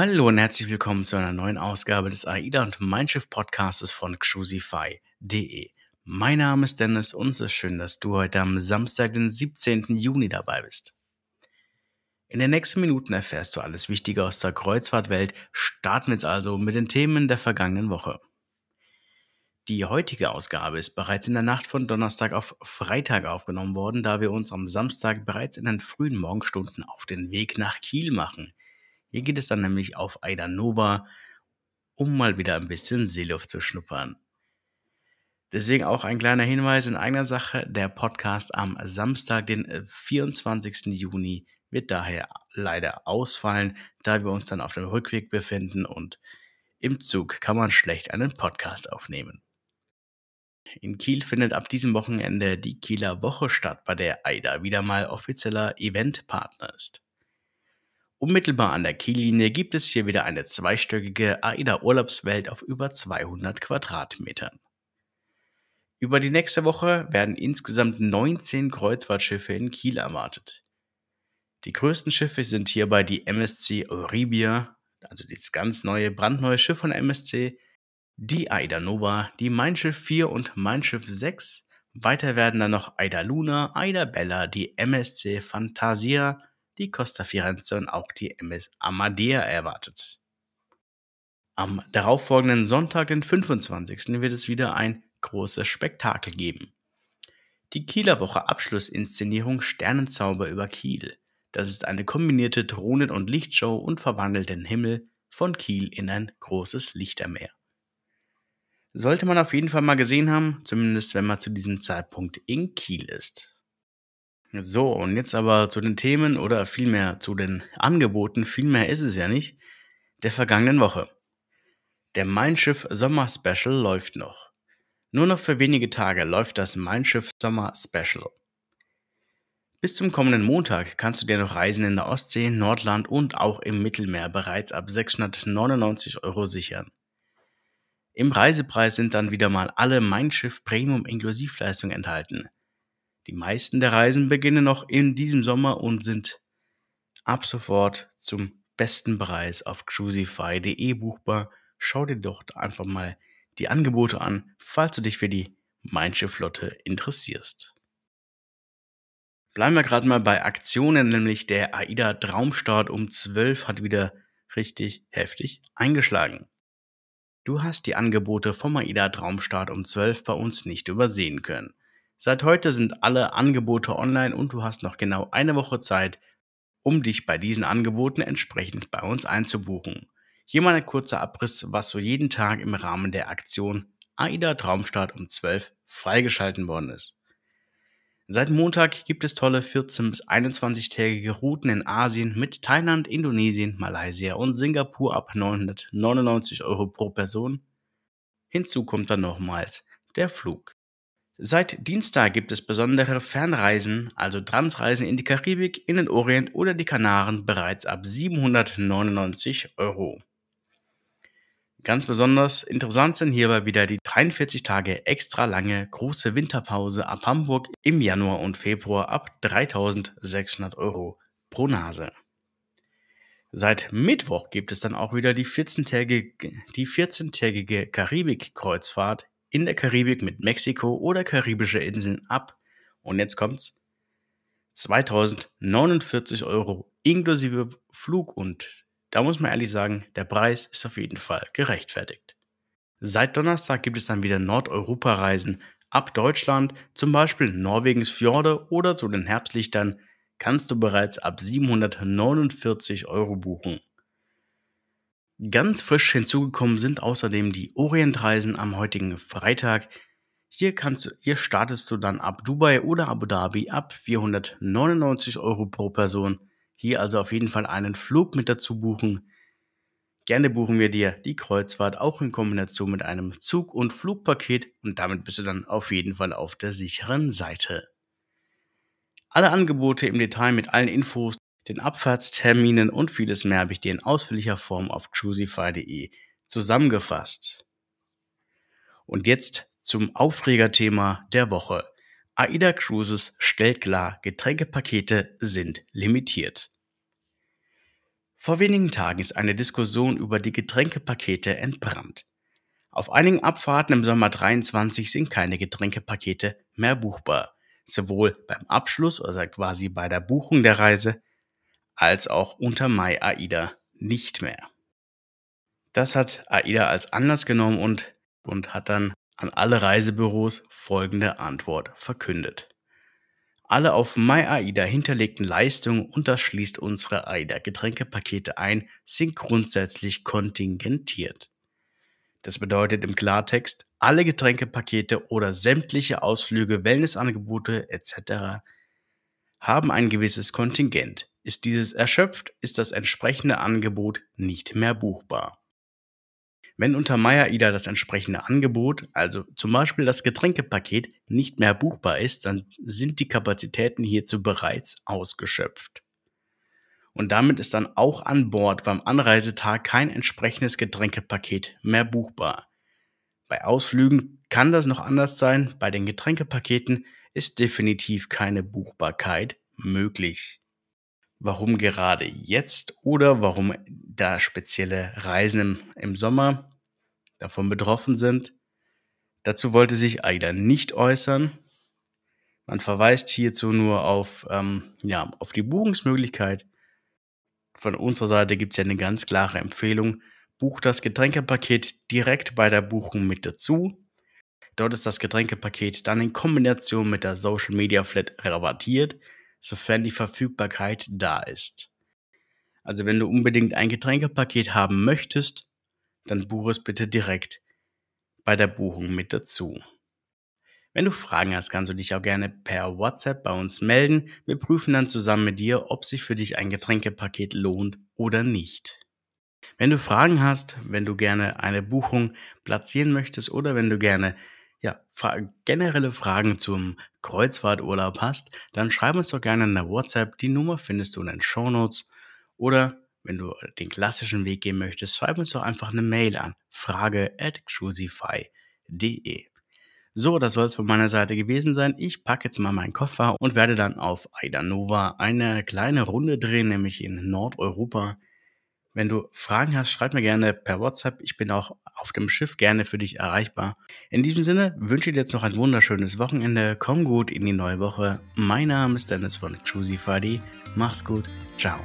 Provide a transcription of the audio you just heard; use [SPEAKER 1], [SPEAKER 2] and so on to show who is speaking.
[SPEAKER 1] Hallo und herzlich willkommen zu einer neuen Ausgabe des AIDA und Mein Schiff Podcastes von Cruisify.de. Mein Name ist Dennis und es ist schön, dass du heute am Samstag, den 17. Juni dabei bist. In den nächsten Minuten erfährst du alles Wichtige aus der Kreuzfahrtwelt. Starten wir jetzt also mit den Themen der vergangenen Woche. Die heutige Ausgabe ist bereits in der Nacht von Donnerstag auf Freitag aufgenommen worden, da wir uns am Samstag bereits in den frühen Morgenstunden auf den Weg nach Kiel machen. Hier geht es dann nämlich auf Aida Nova, um mal wieder ein bisschen Seeluft zu schnuppern. Deswegen auch ein kleiner Hinweis in eigener Sache. Der Podcast am Samstag, den 24. Juni, wird daher leider ausfallen, da wir uns dann auf dem Rückweg befinden und im Zug kann man schlecht einen Podcast aufnehmen. In Kiel findet ab diesem Wochenende die Kieler Woche statt, bei der AIDA wieder mal offizieller Eventpartner ist. Unmittelbar an der Kiellinie gibt es hier wieder eine zweistöckige AIDA-Urlaubswelt auf über 200 Quadratmetern. Über die nächste Woche werden insgesamt 19 Kreuzfahrtschiffe in Kiel erwartet. Die größten Schiffe sind hierbei die MSC Euribia, also das ganz neue, brandneue Schiff von MSC, die Aida Nova, die Mein Schiff 4 und Mein Schiff 6. Weiter werden dann noch Aida Luna, Aida Bella, die MSC Fantasia, die Costa Firenze und auch die MS Amadea erwartet. Am darauffolgenden Sonntag, den 25. wird es wieder ein großes Spektakel geben. Die Kieler Woche Abschlussinszenierung Sternenzauber über Kiel. Das ist eine kombinierte Drohnen- und Lichtshow und verwandelt den Himmel von Kiel in ein großes Lichtermeer. Sollte man auf jeden Fall mal gesehen haben, zumindest wenn man zu diesem Zeitpunkt in Kiel ist. So, und jetzt aber zu den Themen oder vielmehr zu den Angeboten, vielmehr ist es ja nicht, der vergangenen Woche. Der Mein Schiff Sommer Special läuft noch. Nur noch für wenige Tage läuft das Mein Schiff Sommer Special. Bis zum kommenden Montag kannst du dir noch Reisen in der Ostsee, Nordland und auch im Mittelmeer bereits ab 699 Euro sichern. Im Reisepreis sind dann wieder mal alle Mein Schiff Premium Inklusivleistungen enthalten. Die meisten der Reisen beginnen noch in diesem Sommer und sind ab sofort zum besten Preis auf cruisify.de buchbar. Schau dir doch einfach mal die Angebote an, falls du dich für die Mein Schiff Flotte interessierst. Bleiben wir gerade mal bei Aktionen, nämlich der AIDA Traumstart um 12 hat wieder richtig heftig eingeschlagen. Du hast die Angebote vom AIDA Traumstart um 12 bei uns nicht übersehen können. Seit heute sind alle Angebote online und du hast noch genau eine Woche Zeit, um dich bei diesen Angeboten entsprechend bei uns einzubuchen. Hier mal ein kurzer Abriss, was so jeden Tag im Rahmen der Aktion AIDA Traumstart um 12 freigeschalten worden ist. Seit Montag gibt es tolle 14 bis 21-tägige Routen in Asien mit Thailand, Indonesien, Malaysia und Singapur ab 999 Euro pro Person. Hinzu kommt dann nochmals der Flug. Seit Dienstag gibt es besondere Fernreisen, also Transreisen in die Karibik, in den Orient oder die Kanaren bereits ab 799 Euro. Ganz besonders interessant sind hierbei wieder die 43 Tage extra lange große Winterpause ab Hamburg im Januar und Februar ab 3600 Euro pro Nase. Seit Mittwoch gibt es dann auch wieder die 14-tägige, die 14-tägige Karibik-Kreuzfahrt in der Karibik mit Mexiko oder karibische Inseln ab. Und jetzt kommt's. 2049 Euro inklusive Flug und da muss man ehrlich sagen, der Preis ist auf jeden Fall gerechtfertigt. Seit Donnerstag gibt es dann wieder Nordeuropa-Reisen ab Deutschland, zum Beispiel Norwegens Fjorde oder zu den Herbstlichtern, kannst du bereits ab 749 Euro buchen. Ganz frisch hinzugekommen sind außerdem die Orientreisen am heutigen Freitag. Hier, kannst, hier startest du dann ab Dubai oder Abu Dhabi ab 499 Euro pro Person. Hier also auf jeden Fall einen Flug mit dazu buchen. Gerne buchen wir dir die Kreuzfahrt auch in Kombination mit einem Zug- und Flugpaket und damit bist du dann auf jeden Fall auf der sicheren Seite. Alle Angebote im Detail mit allen Infos den Abfahrtsterminen und vieles mehr habe ich dir in ausführlicher Form auf cruisify.de zusammengefasst. Und jetzt zum Aufregerthema der Woche. AIDA Cruises stellt klar, Getränkepakete sind limitiert. Vor wenigen Tagen ist eine Diskussion über die Getränkepakete entbrannt. Auf einigen Abfahrten im Sommer 23 sind keine Getränkepakete mehr buchbar, sowohl beim Abschluss, also quasi bei der Buchung der Reise, als auch unter Mai AIDA nicht mehr. Das hat AIDA als Anlass genommen und, und hat dann an alle Reisebüros folgende Antwort verkündet. Alle auf MyAIDA hinterlegten Leistungen, und das schließt unsere AIDA-Getränkepakete ein, sind grundsätzlich kontingentiert. Das bedeutet im Klartext, alle Getränkepakete oder sämtliche Ausflüge, Wellnessangebote etc. haben ein gewisses Kontingent. Ist dieses erschöpft, ist das entsprechende Angebot nicht mehr buchbar. Wenn unter MyAIDA das entsprechende Angebot, also zum Beispiel das Getränkepaket, nicht mehr buchbar ist, dann sind die Kapazitäten hierzu bereits ausgeschöpft. Und damit ist dann auch an Bord beim Anreisetag kein entsprechendes Getränkepaket mehr buchbar. Bei Ausflügen kann das noch anders sein, bei den Getränkepaketen ist definitiv keine Buchbarkeit möglich. Warum gerade jetzt oder warum da spezielle Reisen im, Sommer davon betroffen sind, dazu wollte sich AIDA nicht äußern. Man verweist hierzu nur auf, ähm, ja, auf die Buchungsmöglichkeit von unserer Seite gibt es ja eine ganz klare Empfehlung. Bucht das Getränkepaket direkt bei der Buchung mit dazu. Dort ist das Getränkepaket dann in Kombination mit der Social Media Flat rabattiert, sofern die Verfügbarkeit da ist. Also wenn du unbedingt ein Getränkepaket haben möchtest, dann buche es bitte direkt bei der Buchung mit dazu. Wenn du Fragen hast, kannst du dich auch gerne per WhatsApp bei uns melden. Wir prüfen dann zusammen mit dir, ob sich für dich ein Getränkepaket lohnt oder nicht. Wenn du Fragen hast, wenn du gerne eine Buchung platzieren möchtest oder wenn du gerne ja, generelle Fragen zum Kreuzfahrturlaub hast, dann schreib uns doch gerne in der WhatsApp. Die Nummer findest du in den Show Notes. Oder wenn du den klassischen Weg gehen möchtest, schreib uns doch einfach eine Mail an frage at cruisify.de. So, das soll es von meiner Seite gewesen sein. Ich packe jetzt mal meinen Koffer und werde dann auf Aida Nova eine kleine Runde drehen, nämlich in Nordeuropa. Wenn du Fragen hast, schreib mir gerne per WhatsApp. Ich bin auch auf dem Schiff gerne für dich erreichbar. In diesem Sinne wünsche ich dir jetzt noch ein wunderschönes Wochenende. Komm gut in die neue Woche. Mein Name ist Dennis von Choosy Mach's gut. Ciao.